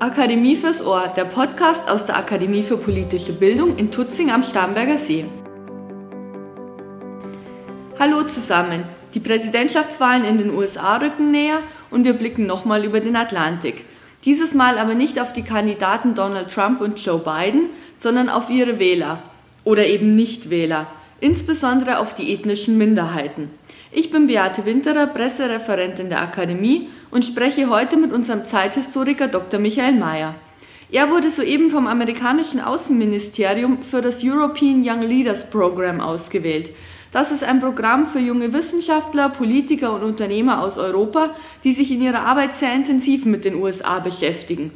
Akademie fürs Ohr, der Podcast aus der Akademie für politische Bildung in Tutzing am Starnberger See. Hallo zusammen. Die Präsidentschaftswahlen in den USA rücken näher und wir blicken nochmal über den Atlantik. Dieses Mal aber nicht auf die Kandidaten Donald Trump und Joe Biden, sondern auf ihre Wähler oder eben Nichtwähler, insbesondere auf die ethnischen Minderheiten. Ich bin Beate Winterer, Pressereferentin der Akademie und spreche heute mit unserem Zeithistoriker Dr. Michael Mayer. Er wurde soeben vom amerikanischen Außenministerium für das European Young Leaders Program ausgewählt. Das ist ein Programm für junge Wissenschaftler, Politiker und Unternehmer aus Europa, die sich in ihrer Arbeit sehr intensiv mit den USA beschäftigen.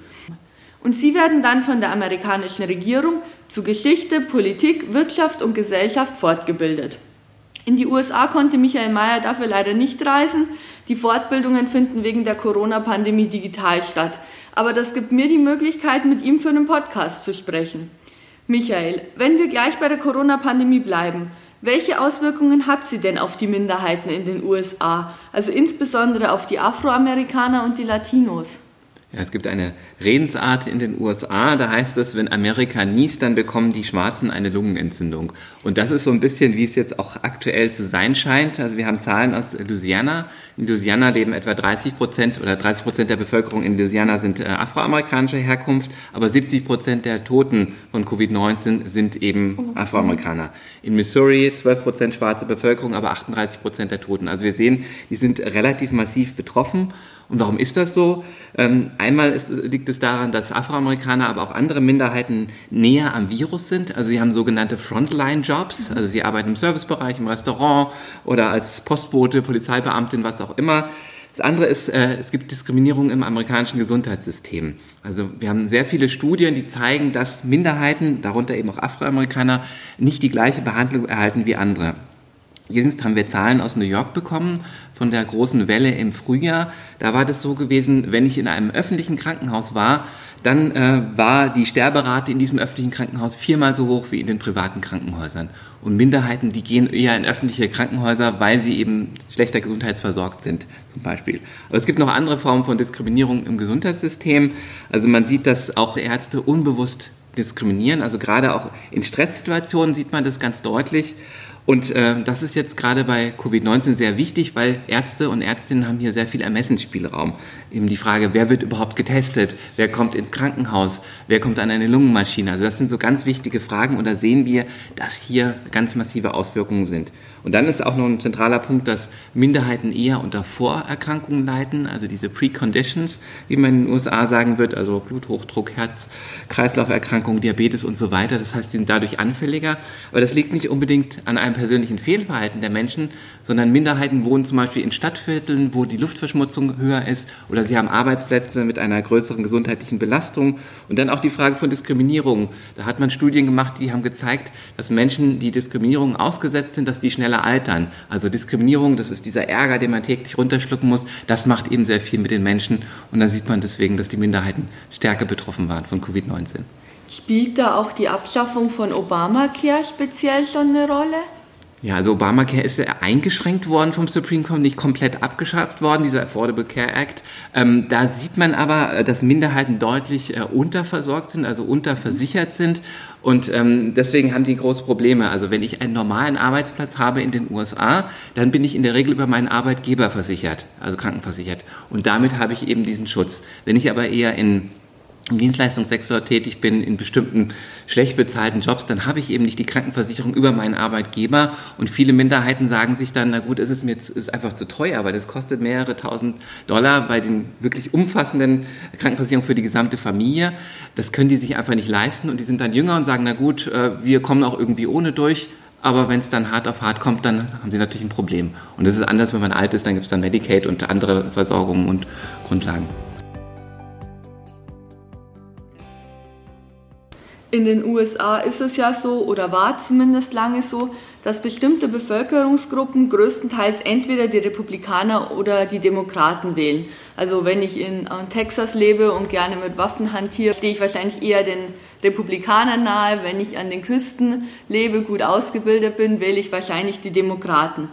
Und sie werden dann von der amerikanischen Regierung zu Geschichte, Politik, Wirtschaft und Gesellschaft fortgebildet. In die USA konnte Michael Mayer dafür leider nicht reisen. Die Fortbildungen finden wegen der Corona-Pandemie digital statt. Aber das gibt mir die Möglichkeit, mit ihm für einen Podcast zu sprechen. Michael, wenn wir gleich bei der Corona-Pandemie bleiben, welche Auswirkungen hat sie denn auf die Minderheiten in den USA, also insbesondere auf die Afroamerikaner und die Latinos? Ja, es gibt eine Redensart in den USA, da heißt es, wenn Amerika niest, dann bekommen die Schwarzen eine Lungenentzündung. Und das ist so ein bisschen, wie es jetzt auch aktuell zu sein scheint. Also wir haben Zahlen aus Louisiana. In Louisiana leben etwa 30 Prozent oder 30 Prozent der Bevölkerung in Louisiana sind äh, afroamerikanischer Herkunft, aber 70 Prozent der Toten von Covid-19 sind eben Afroamerikaner. In Missouri 12 Prozent schwarze Bevölkerung, aber 38 Prozent der Toten. Also wir sehen, die sind relativ massiv betroffen. Und warum ist das so? Ähm, einmal ist, liegt es daran, dass Afroamerikaner, aber auch andere Minderheiten näher am Virus sind. Also sie haben sogenannte Frontline-Jobs. Also sie arbeiten im Servicebereich, im Restaurant oder als Postbote, Polizeibeamtin, was auch immer. Das andere ist, äh, es gibt Diskriminierung im amerikanischen Gesundheitssystem. Also wir haben sehr viele Studien, die zeigen, dass Minderheiten, darunter eben auch Afroamerikaner, nicht die gleiche Behandlung erhalten wie andere. Jüngst haben wir Zahlen aus New York bekommen von der großen Welle im Frühjahr. Da war das so gewesen, wenn ich in einem öffentlichen Krankenhaus war, dann äh, war die Sterberate in diesem öffentlichen Krankenhaus viermal so hoch wie in den privaten Krankenhäusern. Und Minderheiten, die gehen eher in öffentliche Krankenhäuser, weil sie eben schlechter gesundheitsversorgt sind, zum Beispiel. Aber es gibt noch andere Formen von Diskriminierung im Gesundheitssystem. Also man sieht, dass auch Ärzte unbewusst diskriminieren. Also gerade auch in Stresssituationen sieht man das ganz deutlich. Und äh, das ist jetzt gerade bei Covid-19 sehr wichtig, weil Ärzte und Ärztinnen haben hier sehr viel Ermessensspielraum. Eben die Frage, wer wird überhaupt getestet, wer kommt ins Krankenhaus, wer kommt an eine Lungenmaschine. Also das sind so ganz wichtige Fragen und da sehen wir, dass hier ganz massive Auswirkungen sind. Und dann ist auch noch ein zentraler Punkt, dass Minderheiten eher unter Vorerkrankungen leiden, also diese Preconditions, wie man in den USA sagen wird, also Bluthochdruck, Herz-Kreislauf-Erkrankungen, Diabetes und so weiter. Das heißt, sie sind dadurch anfälliger. Aber das liegt nicht unbedingt an einem persönlichen Fehlverhalten der Menschen, sondern Minderheiten wohnen zum Beispiel in Stadtvierteln, wo die Luftverschmutzung höher ist oder sie haben Arbeitsplätze mit einer größeren gesundheitlichen Belastung. Und dann auch die Frage von Diskriminierung. Da hat man Studien gemacht, die haben gezeigt, dass Menschen, die Diskriminierung ausgesetzt sind, dass die schneller altern. Also Diskriminierung, das ist dieser Ärger, den man täglich runterschlucken muss, das macht eben sehr viel mit den Menschen. Und da sieht man deswegen, dass die Minderheiten stärker betroffen waren von Covid-19. Spielt da auch die Abschaffung von Obamacare speziell schon eine Rolle? Ja, also Obamacare ist ja eingeschränkt worden vom Supreme Court, nicht komplett abgeschafft worden, dieser Affordable Care Act. Ähm, da sieht man aber, äh, dass Minderheiten deutlich äh, unterversorgt sind, also unterversichert sind. Und ähm, deswegen haben die große Probleme. Also wenn ich einen normalen Arbeitsplatz habe in den USA, dann bin ich in der Regel über meinen Arbeitgeber versichert, also krankenversichert. Und damit habe ich eben diesen Schutz. Wenn ich aber eher in im Dienstleistungssektor tätig bin, in bestimmten schlecht bezahlten Jobs, dann habe ich eben nicht die Krankenversicherung über meinen Arbeitgeber. Und viele Minderheiten sagen sich dann, na gut, es ist mir ist einfach zu teuer, weil das kostet mehrere tausend Dollar bei den wirklich umfassenden Krankenversicherungen für die gesamte Familie. Das können die sich einfach nicht leisten und die sind dann jünger und sagen, na gut, äh, wir kommen auch irgendwie ohne durch. Aber wenn es dann hart auf hart kommt, dann haben sie natürlich ein Problem. Und das ist anders, wenn man alt ist, dann gibt es dann Medicaid und andere Versorgungen und Grundlagen. In den USA ist es ja so oder war zumindest lange so, dass bestimmte Bevölkerungsgruppen größtenteils entweder die Republikaner oder die Demokraten wählen. Also wenn ich in Texas lebe und gerne mit Waffen hantiere, stehe ich wahrscheinlich eher den Republikanern nahe. Wenn ich an den Küsten lebe, gut ausgebildet bin, wähle ich wahrscheinlich die Demokraten.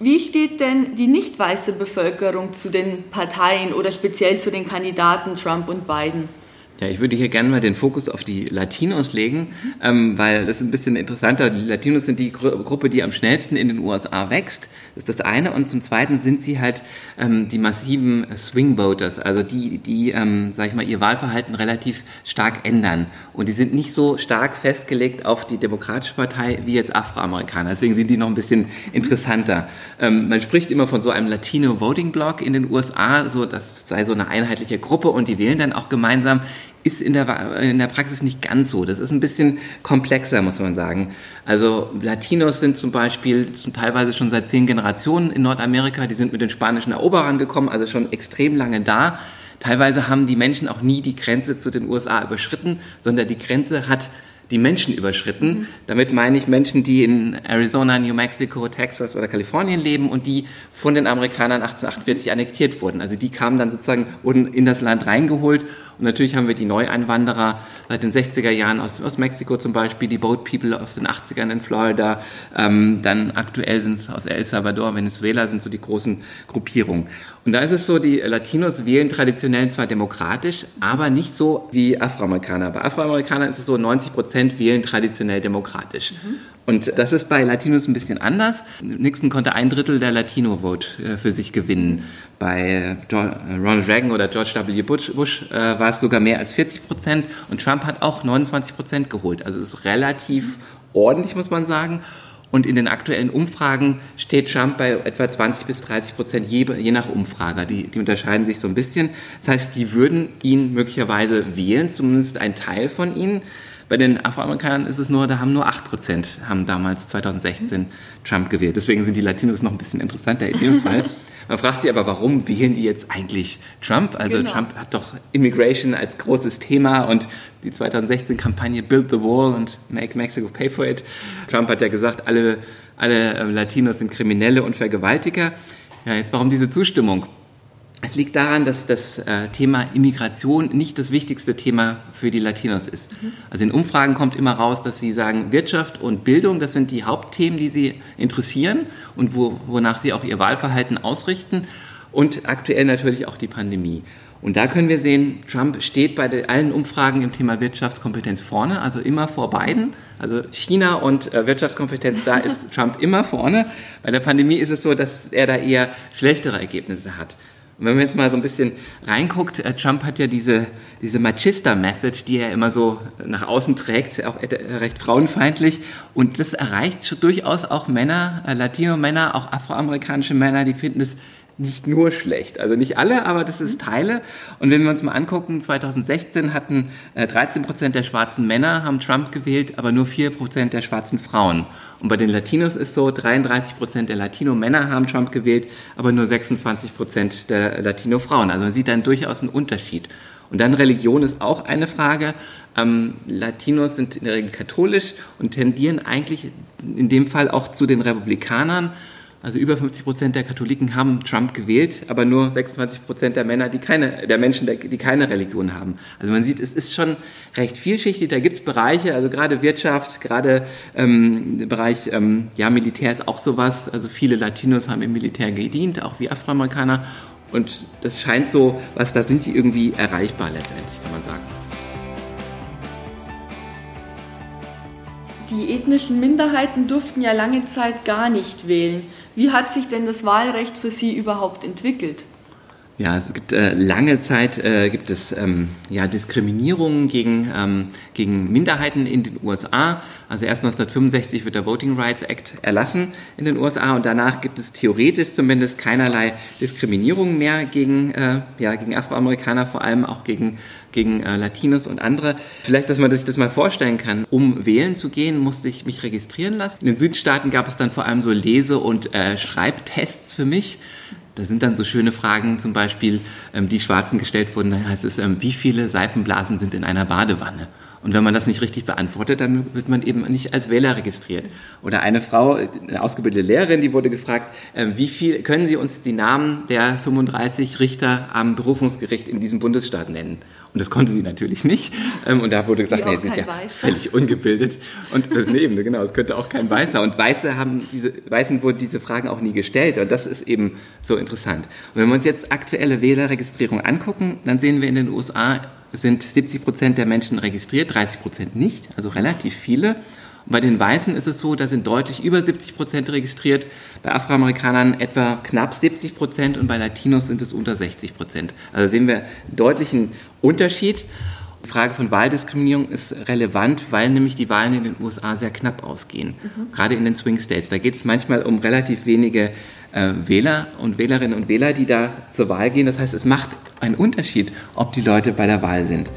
Wie steht denn die nicht weiße Bevölkerung zu den Parteien oder speziell zu den Kandidaten Trump und Biden? Ja, ich würde hier gerne mal den Fokus auf die Latinos legen, ähm, weil das ist ein bisschen interessanter. Die Latinos sind die Gru Gruppe, die am schnellsten in den USA wächst. Das ist das eine. Und zum Zweiten sind sie halt ähm, die massiven Swing Voters, also die, die, ähm, sag ich mal, ihr Wahlverhalten relativ stark ändern. Und die sind nicht so stark festgelegt auf die Demokratische Partei wie jetzt Afroamerikaner. Deswegen sind die noch ein bisschen interessanter. Ähm, man spricht immer von so einem Latino Voting Block in den USA, so das sei so eine einheitliche Gruppe und die wählen dann auch gemeinsam ist in der, in der Praxis nicht ganz so. Das ist ein bisschen komplexer, muss man sagen. Also Latinos sind zum Beispiel zum teilweise schon seit zehn Generationen in Nordamerika, die sind mit den spanischen Eroberern gekommen, also schon extrem lange da. Teilweise haben die Menschen auch nie die Grenze zu den USA überschritten, sondern die Grenze hat die Menschen überschritten. Mhm. Damit meine ich Menschen, die in Arizona, New Mexico, Texas oder Kalifornien leben und die von den Amerikanern 1848 annektiert wurden. Also die kamen dann sozusagen, wurden in das Land reingeholt und natürlich haben wir die Neueinwanderer seit den 60er Jahren aus, aus Mexiko zum Beispiel, die Boat People aus den 80ern in Florida, ähm, dann aktuell sind es aus El Salvador, Venezuela sind so die großen Gruppierungen. Und da ist es so, die Latinos wählen traditionell zwar demokratisch, aber nicht so wie Afroamerikaner. Bei Afroamerikanern ist es so, 90 Prozent wählen traditionell demokratisch. Mhm. Und das ist bei Latinos ein bisschen anders. Nixon konnte ein Drittel der Latino-Vote äh, für sich gewinnen. Bei äh, Ronald Reagan oder George W. Bush, äh, war es sogar mehr als 40 Prozent und Trump hat auch 29 Prozent geholt. Also ist relativ ordentlich, muss man sagen. Und in den aktuellen Umfragen steht Trump bei etwa 20 bis 30 Prozent je, je nach Umfrager. Die, die unterscheiden sich so ein bisschen. Das heißt, die würden ihn möglicherweise wählen, zumindest ein Teil von ihnen. Bei den Afroamerikanern ist es nur, da haben nur 8% haben damals 2016 Trump gewählt. Deswegen sind die Latinos noch ein bisschen interessanter in dem Fall. Man fragt sich aber, warum wählen die jetzt eigentlich Trump? Also genau. Trump hat doch Immigration als großes Thema und die 2016-Kampagne Build the Wall und Make Mexico Pay for It. Trump hat ja gesagt, alle, alle Latinos sind Kriminelle und Vergewaltiger. Ja, jetzt warum diese Zustimmung? Es liegt daran, dass das äh, Thema Immigration nicht das wichtigste Thema für die Latinos ist. Mhm. Also in Umfragen kommt immer raus, dass sie sagen, Wirtschaft und Bildung, das sind die Hauptthemen, die sie interessieren und wo, wonach sie auch ihr Wahlverhalten ausrichten. Und aktuell natürlich auch die Pandemie. Und da können wir sehen, Trump steht bei allen Umfragen im Thema Wirtschaftskompetenz vorne, also immer vor beiden. Also China und äh, Wirtschaftskompetenz, da ist Trump immer vorne. Bei der Pandemie ist es so, dass er da eher schlechtere Ergebnisse hat. Und wenn man jetzt mal so ein bisschen reinguckt, äh, Trump hat ja diese, diese Machista-Message, die er immer so nach außen trägt, auch recht frauenfeindlich. Und das erreicht durchaus auch Männer, äh, Latino-Männer, auch afroamerikanische Männer, die finden es nicht nur schlecht. Also nicht alle, aber das ist Teile. Und wenn wir uns mal angucken, 2016 hatten 13 äh, Prozent der schwarzen Männer haben Trump gewählt, aber nur 4 Prozent der schwarzen Frauen. Und bei den Latinos ist so, 33 Prozent der Latino-Männer haben Trump gewählt, aber nur 26 Prozent der Latino-Frauen. Also man sieht dann durchaus einen Unterschied. Und dann Religion ist auch eine Frage. Ähm, Latinos sind in der Regel katholisch und tendieren eigentlich in dem Fall auch zu den Republikanern. Also über 50 Prozent der Katholiken haben Trump gewählt, aber nur 26 Prozent der Männer, die keine, der Menschen, die keine Religion haben. Also man sieht, es ist schon recht vielschichtig. Da gibt es Bereiche, also gerade Wirtschaft, gerade ähm, der Bereich ähm, ja Militär ist auch sowas. Also viele Latinos haben im Militär gedient, auch wie Afroamerikaner. Und das scheint so, was da sind die irgendwie erreichbar letztendlich, kann man sagen. Die ethnischen Minderheiten durften ja lange Zeit gar nicht wählen. Wie hat sich denn das Wahlrecht für Sie überhaupt entwickelt? Ja, es gibt äh, lange Zeit äh, gibt es ähm, ja, Diskriminierungen gegen, ähm, gegen Minderheiten in den USA. Also erst 1965 wird der Voting Rights Act erlassen in den USA und danach gibt es theoretisch zumindest keinerlei Diskriminierung mehr gegen, äh, ja, gegen Afroamerikaner, vor allem auch gegen, gegen äh, Latinos und andere. Vielleicht, dass man sich das mal vorstellen kann. Um wählen zu gehen, musste ich mich registrieren lassen. In den Südstaaten gab es dann vor allem so Lese- und äh, Schreibtests für mich. Da sind dann so schöne Fragen, zum Beispiel, ähm, die Schwarzen gestellt wurden. Da heißt es, ähm, wie viele Seifenblasen sind in einer Badewanne? Und wenn man das nicht richtig beantwortet, dann wird man eben nicht als Wähler registriert. Oder eine Frau, eine ausgebildete Lehrerin, die wurde gefragt, ähm, wie viel können Sie uns die Namen der 35 Richter am Berufungsgericht in diesem Bundesstaat nennen? Und das konnte sie natürlich nicht. Ähm, und da wurde gesagt, nee, sie sind ja Weißer. völlig ungebildet. Und das Neben, genau, es könnte auch kein Weißer. Und Weiße haben diese, Weißen wurden diese Fragen auch nie gestellt. Und das ist eben so interessant. Und wenn wir uns jetzt aktuelle Wählerregistrierung angucken, dann sehen wir in den USA sind 70 Prozent der Menschen registriert, 30 Prozent nicht, also relativ viele. Bei den Weißen ist es so, da sind deutlich über 70 Prozent registriert, bei Afroamerikanern etwa knapp 70 Prozent und bei Latinos sind es unter 60 Prozent. Also sehen wir einen deutlichen Unterschied. Die Frage von Wahldiskriminierung ist relevant, weil nämlich die Wahlen in den USA sehr knapp ausgehen, mhm. gerade in den Swing States. Da geht es manchmal um relativ wenige äh, Wähler und Wählerinnen und Wähler, die da zur Wahl gehen. Das heißt, es macht einen Unterschied, ob die Leute bei der Wahl sind.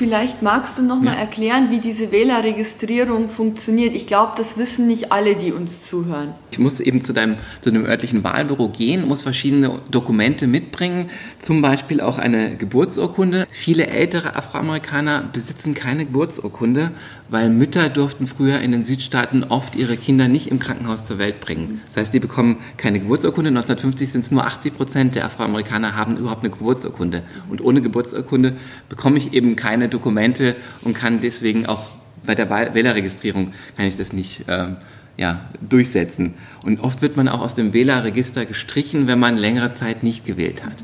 Vielleicht magst du noch mal ja. erklären, wie diese Wählerregistrierung funktioniert. Ich glaube, das wissen nicht alle, die uns zuhören. Ich muss eben zu deinem zu dem örtlichen Wahlbüro gehen, muss verschiedene Dokumente mitbringen, zum Beispiel auch eine Geburtsurkunde. Viele ältere Afroamerikaner besitzen keine Geburtsurkunde, weil Mütter durften früher in den Südstaaten oft ihre Kinder nicht im Krankenhaus zur Welt bringen. Das heißt, die bekommen keine Geburtsurkunde. 1950 sind es nur 80 Prozent der Afroamerikaner haben überhaupt eine Geburtsurkunde. Und ohne Geburtsurkunde bekomme ich eben keine Dokumente und kann deswegen auch bei der Wählerregistrierung kann ich das nicht ähm, ja, durchsetzen. Und oft wird man auch aus dem Wählerregister gestrichen, wenn man längere Zeit nicht gewählt hat.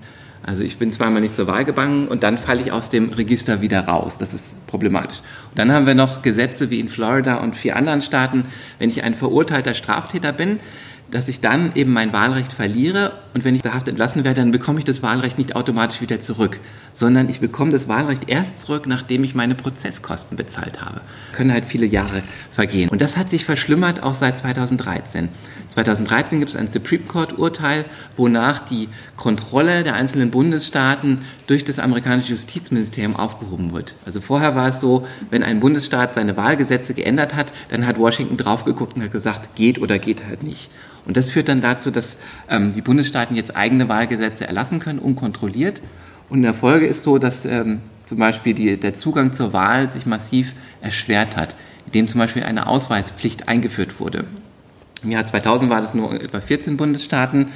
Also ich bin zweimal nicht zur Wahl gegangen und dann falle ich aus dem Register wieder raus. Das ist problematisch. Und dann haben wir noch Gesetze wie in Florida und vier anderen Staaten. Wenn ich ein verurteilter Straftäter bin, dass ich dann eben mein Wahlrecht verliere und wenn ich der Haft entlassen werde, dann bekomme ich das Wahlrecht nicht automatisch wieder zurück, sondern ich bekomme das Wahlrecht erst zurück, nachdem ich meine Prozesskosten bezahlt habe. Können halt viele Jahre vergehen. Und das hat sich verschlimmert auch seit 2013. 2013 gibt es ein Supreme Court Urteil, wonach die Kontrolle der einzelnen Bundesstaaten durch das amerikanische Justizministerium aufgehoben wird. Also vorher war es so, wenn ein Bundesstaat seine Wahlgesetze geändert hat, dann hat Washington drauf geguckt und hat gesagt, geht oder geht halt nicht. Und das führt dann dazu, dass ähm, die Bundesstaaten jetzt eigene Wahlgesetze erlassen können, unkontrolliert. Und in der Folge ist so, dass ähm, zum Beispiel die, der Zugang zur Wahl sich massiv erschwert hat, indem zum Beispiel eine Ausweispflicht eingeführt wurde. Im Jahr 2000 war das nur etwa 14 Bundesstaaten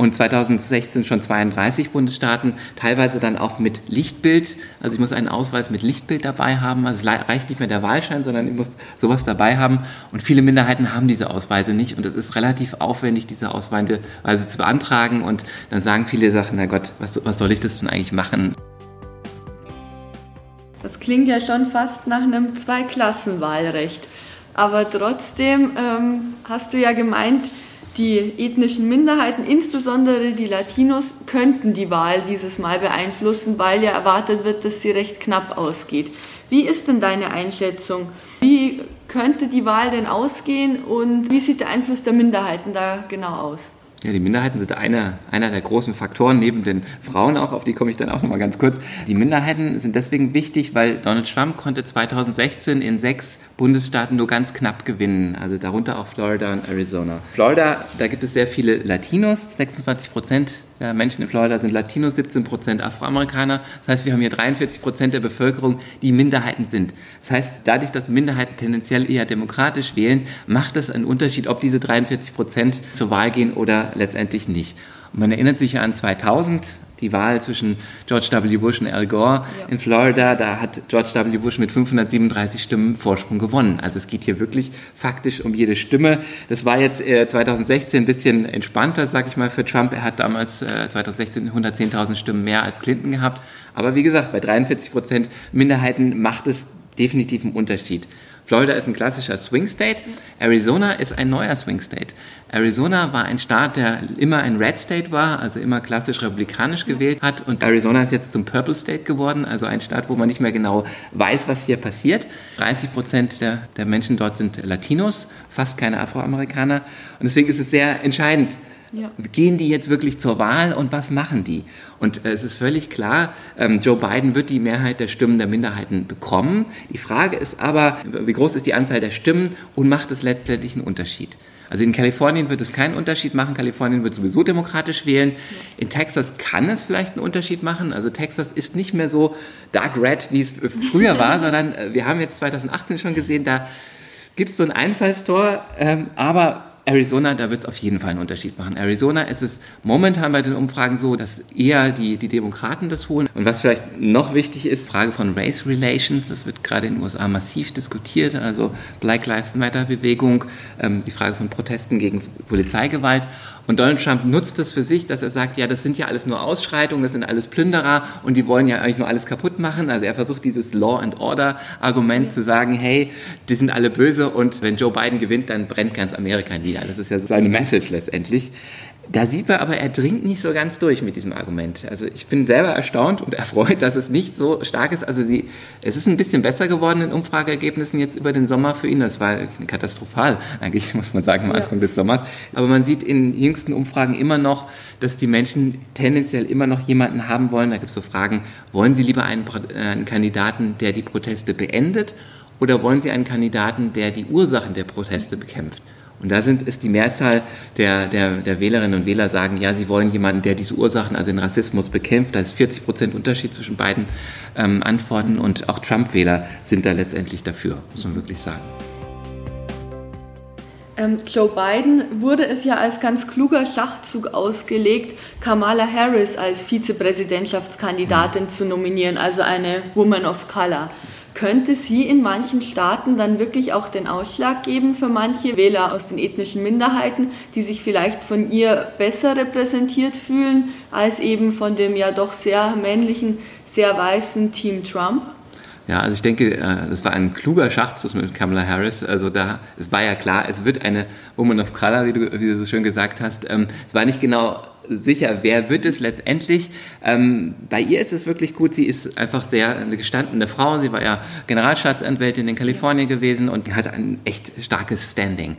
und 2016 schon 32 Bundesstaaten, teilweise dann auch mit Lichtbild. Also ich muss einen Ausweis mit Lichtbild dabei haben. Also es reicht nicht mehr der Wahlschein, sondern ich muss sowas dabei haben. Und viele Minderheiten haben diese Ausweise nicht. Und es ist relativ aufwendig, diese Ausweise zu beantragen. Und dann sagen viele Sachen, na Gott, was, was soll ich das denn eigentlich machen? Das klingt ja schon fast nach einem Zweiklassenwahlrecht. Aber trotzdem ähm, hast du ja gemeint, die ethnischen Minderheiten, insbesondere die Latinos, könnten die Wahl dieses Mal beeinflussen, weil ja erwartet wird, dass sie recht knapp ausgeht. Wie ist denn deine Einschätzung? Wie könnte die Wahl denn ausgehen und wie sieht der Einfluss der Minderheiten da genau aus? Ja, die Minderheiten sind einer, einer der großen Faktoren, neben den Frauen auch, auf die komme ich dann auch nochmal ganz kurz. Die Minderheiten sind deswegen wichtig, weil Donald Trump konnte 2016 in sechs Bundesstaaten nur ganz knapp gewinnen, also darunter auch Florida und Arizona. Florida, da gibt es sehr viele Latinos, 26 Prozent Menschen in Florida sind Latinos, 17 Prozent Afroamerikaner. Das heißt, wir haben hier 43 Prozent der Bevölkerung, die Minderheiten sind. Das heißt, dadurch, dass Minderheiten tendenziell eher demokratisch wählen, macht es einen Unterschied, ob diese 43 Prozent zur Wahl gehen oder letztendlich nicht. Und man erinnert sich ja an 2000, die Wahl zwischen George W. Bush und Al Gore ja. in Florida, da hat George W. Bush mit 537 Stimmen Vorsprung gewonnen. Also es geht hier wirklich faktisch um jede Stimme. Das war jetzt äh, 2016 ein bisschen entspannter, sag ich mal, für Trump. Er hat damals äh, 2016 110.000 Stimmen mehr als Clinton gehabt. Aber wie gesagt, bei 43 Prozent Minderheiten macht es definitiv einen Unterschied. Florida ist ein klassischer Swing State. Arizona ist ein neuer Swing State. Arizona war ein Staat, der immer ein Red State war, also immer klassisch republikanisch gewählt hat. Und Arizona ist jetzt zum Purple State geworden, also ein Staat, wo man nicht mehr genau weiß, was hier passiert. 30 Prozent der, der Menschen dort sind Latinos, fast keine Afroamerikaner. Und deswegen ist es sehr entscheidend, ja. Gehen die jetzt wirklich zur Wahl und was machen die? Und äh, es ist völlig klar, ähm, Joe Biden wird die Mehrheit der Stimmen der Minderheiten bekommen. Die Frage ist aber, wie groß ist die Anzahl der Stimmen und macht es letztendlich einen Unterschied? Also in Kalifornien wird es keinen Unterschied machen. Kalifornien wird sowieso demokratisch wählen. In Texas kann es vielleicht einen Unterschied machen. Also Texas ist nicht mehr so dark red, wie es früher war, sondern äh, wir haben jetzt 2018 schon gesehen, da gibt es so ein Einfallstor, ähm, aber Arizona, da wird es auf jeden Fall einen Unterschied machen. Arizona ist es momentan bei den Umfragen so, dass eher die, die Demokraten das holen. Und was vielleicht noch wichtig ist, Frage von Race Relations, das wird gerade in den USA massiv diskutiert, also Black Lives Matter Bewegung, ähm, die Frage von Protesten gegen Polizeigewalt. Und Donald Trump nutzt das für sich, dass er sagt, ja, das sind ja alles nur Ausschreitungen, das sind alles Plünderer und die wollen ja eigentlich nur alles kaputt machen. Also er versucht dieses Law and Order Argument zu sagen, hey, die sind alle böse und wenn Joe Biden gewinnt, dann brennt ganz Amerika nieder. Das ist ja seine Message letztendlich. Da sieht man aber, er dringt nicht so ganz durch mit diesem Argument. Also ich bin selber erstaunt und erfreut, dass es nicht so stark ist. Also sie, es ist ein bisschen besser geworden in Umfrageergebnissen jetzt über den Sommer für ihn. Das war katastrophal, eigentlich muss man sagen, am Anfang ja. des Sommers. Aber man sieht in jüngsten Umfragen immer noch, dass die Menschen tendenziell immer noch jemanden haben wollen. Da gibt es so Fragen, wollen sie lieber einen, einen Kandidaten, der die Proteste beendet oder wollen sie einen Kandidaten, der die Ursachen der Proteste bekämpft? Und da sind, ist die Mehrzahl der, der, der Wählerinnen und Wähler sagen, ja, sie wollen jemanden, der diese Ursachen, also den Rassismus bekämpft. Da ist 40 Prozent Unterschied zwischen beiden ähm, Antworten und auch Trump-Wähler sind da letztendlich dafür, muss man wirklich sagen. Ähm, Joe Biden wurde es ja als ganz kluger Schachzug ausgelegt, Kamala Harris als Vizepräsidentschaftskandidatin zu nominieren, also eine Woman of Color könnte sie in manchen Staaten dann wirklich auch den Ausschlag geben für manche Wähler aus den ethnischen Minderheiten, die sich vielleicht von ihr besser repräsentiert fühlen als eben von dem ja doch sehr männlichen, sehr weißen Team Trump? Ja, also ich denke, äh, das war ein kluger Schachzug mit Kamala Harris. Also da, es war ja klar, es wird eine Woman of Color, wie du, wie du so schön gesagt hast. Ähm, es war nicht genau sicher, wer wird es letztendlich. Ähm, bei ihr ist es wirklich gut, sie ist einfach sehr eine gestandene Frau. Sie war ja Generalstaatsanwältin in Kalifornien gewesen und hat ein echt starkes Standing.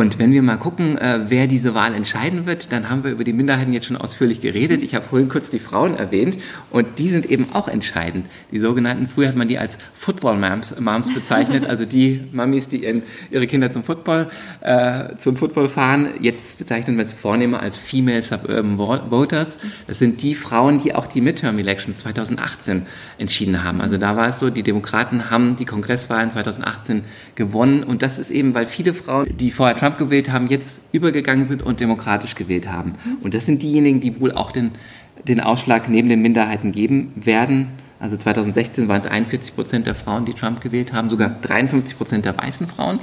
Und wenn wir mal gucken, äh, wer diese Wahl entscheiden wird, dann haben wir über die Minderheiten jetzt schon ausführlich geredet. Ich habe vorhin kurz die Frauen erwähnt und die sind eben auch entscheidend. Die sogenannten, früher hat man die als Football Moms, Moms bezeichnet, also die Mamis, die ihren, ihre Kinder zum Football, äh, zum Football fahren. Jetzt bezeichnen wir es vornehmer als Female Suburban Voters. Das sind die Frauen, die auch die Midterm Elections 2018 entschieden haben. Also da war es so, die Demokraten haben die Kongresswahlen 2018 gewonnen und das ist eben, weil viele Frauen, die vorher Trump gewählt haben, jetzt übergegangen sind und demokratisch gewählt haben. Und das sind diejenigen, die wohl auch den, den Ausschlag neben den Minderheiten geben werden. Also 2016 waren es 41 Prozent der Frauen, die Trump gewählt haben, sogar 53 Prozent der weißen Frauen.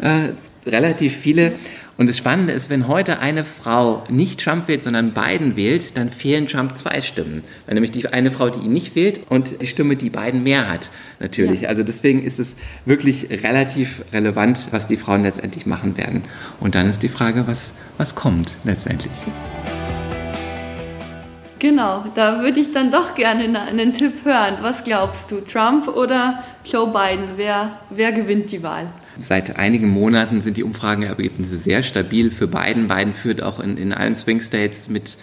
Äh, relativ viele. Und das Spannende ist, wenn heute eine Frau nicht Trump wählt, sondern Biden wählt, dann fehlen Trump zwei Stimmen. Weil nämlich die eine Frau, die ihn nicht wählt und die Stimme, die Biden mehr hat, natürlich. Ja. Also deswegen ist es wirklich relativ relevant, was die Frauen letztendlich machen werden. Und dann ist die Frage, was, was kommt letztendlich. Genau, da würde ich dann doch gerne einen Tipp hören. Was glaubst du, Trump oder Joe Biden? Wer, wer gewinnt die Wahl? Seit einigen Monaten sind die Umfragenergebnisse sehr stabil für Biden. Biden führt auch in, in allen Swing States mit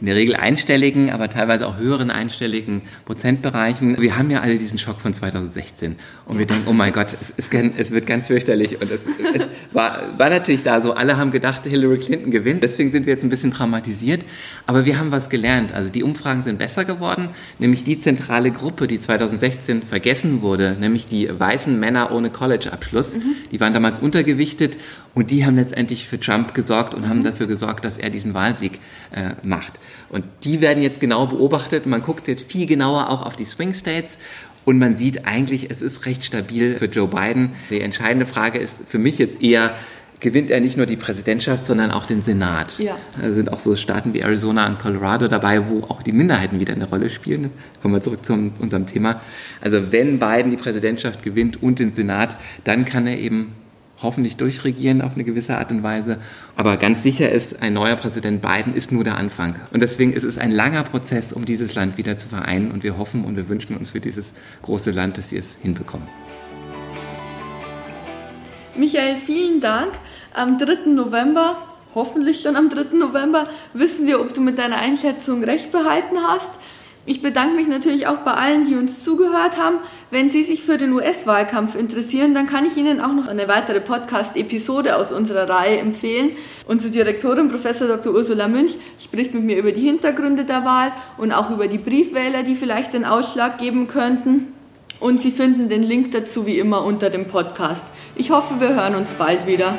in der Regel einstelligen, aber teilweise auch höheren einstelligen Prozentbereichen. Wir haben ja alle diesen Schock von 2016 und wir denken, oh mein Gott, es, ist, es wird ganz fürchterlich und es, es war, war, natürlich da so. Alle haben gedacht, Hillary Clinton gewinnt, deswegen sind wir jetzt ein bisschen traumatisiert, aber wir haben was gelernt. Also die Umfragen sind besser geworden, nämlich die zentrale Gruppe, die 2016 vergessen wurde, nämlich die weißen Männer ohne College-Abschluss, mhm. die waren damals untergewichtet und die haben letztendlich für Trump gesorgt und haben dafür gesorgt, dass er diesen Wahlsieg äh, macht. Und die werden jetzt genau beobachtet. Man guckt jetzt viel genauer auch auf die Swing States und man sieht eigentlich, es ist recht stabil für Joe Biden. Die entscheidende Frage ist für mich jetzt eher, gewinnt er nicht nur die Präsidentschaft, sondern auch den Senat. Ja. Da sind auch so Staaten wie Arizona und Colorado dabei, wo auch die Minderheiten wieder eine Rolle spielen. Kommen wir zurück zu unserem Thema. Also wenn Biden die Präsidentschaft gewinnt und den Senat, dann kann er eben hoffentlich durchregieren auf eine gewisse Art und Weise. Aber ganz sicher ist, ein neuer Präsident Biden ist nur der Anfang. Und deswegen ist es ein langer Prozess, um dieses Land wieder zu vereinen. Und wir hoffen und wir wünschen uns für dieses große Land, dass sie es hinbekommen. Michael, vielen Dank. Am 3. November, hoffentlich schon am 3. November, wissen wir, ob du mit deiner Einschätzung recht behalten hast. Ich bedanke mich natürlich auch bei allen, die uns zugehört haben. Wenn Sie sich für den US-Wahlkampf interessieren, dann kann ich Ihnen auch noch eine weitere Podcast-Episode aus unserer Reihe empfehlen. Unsere Direktorin, Professor Dr. Ursula Münch, spricht mit mir über die Hintergründe der Wahl und auch über die Briefwähler, die vielleicht den Ausschlag geben könnten. Und Sie finden den Link dazu wie immer unter dem Podcast. Ich hoffe, wir hören uns bald wieder.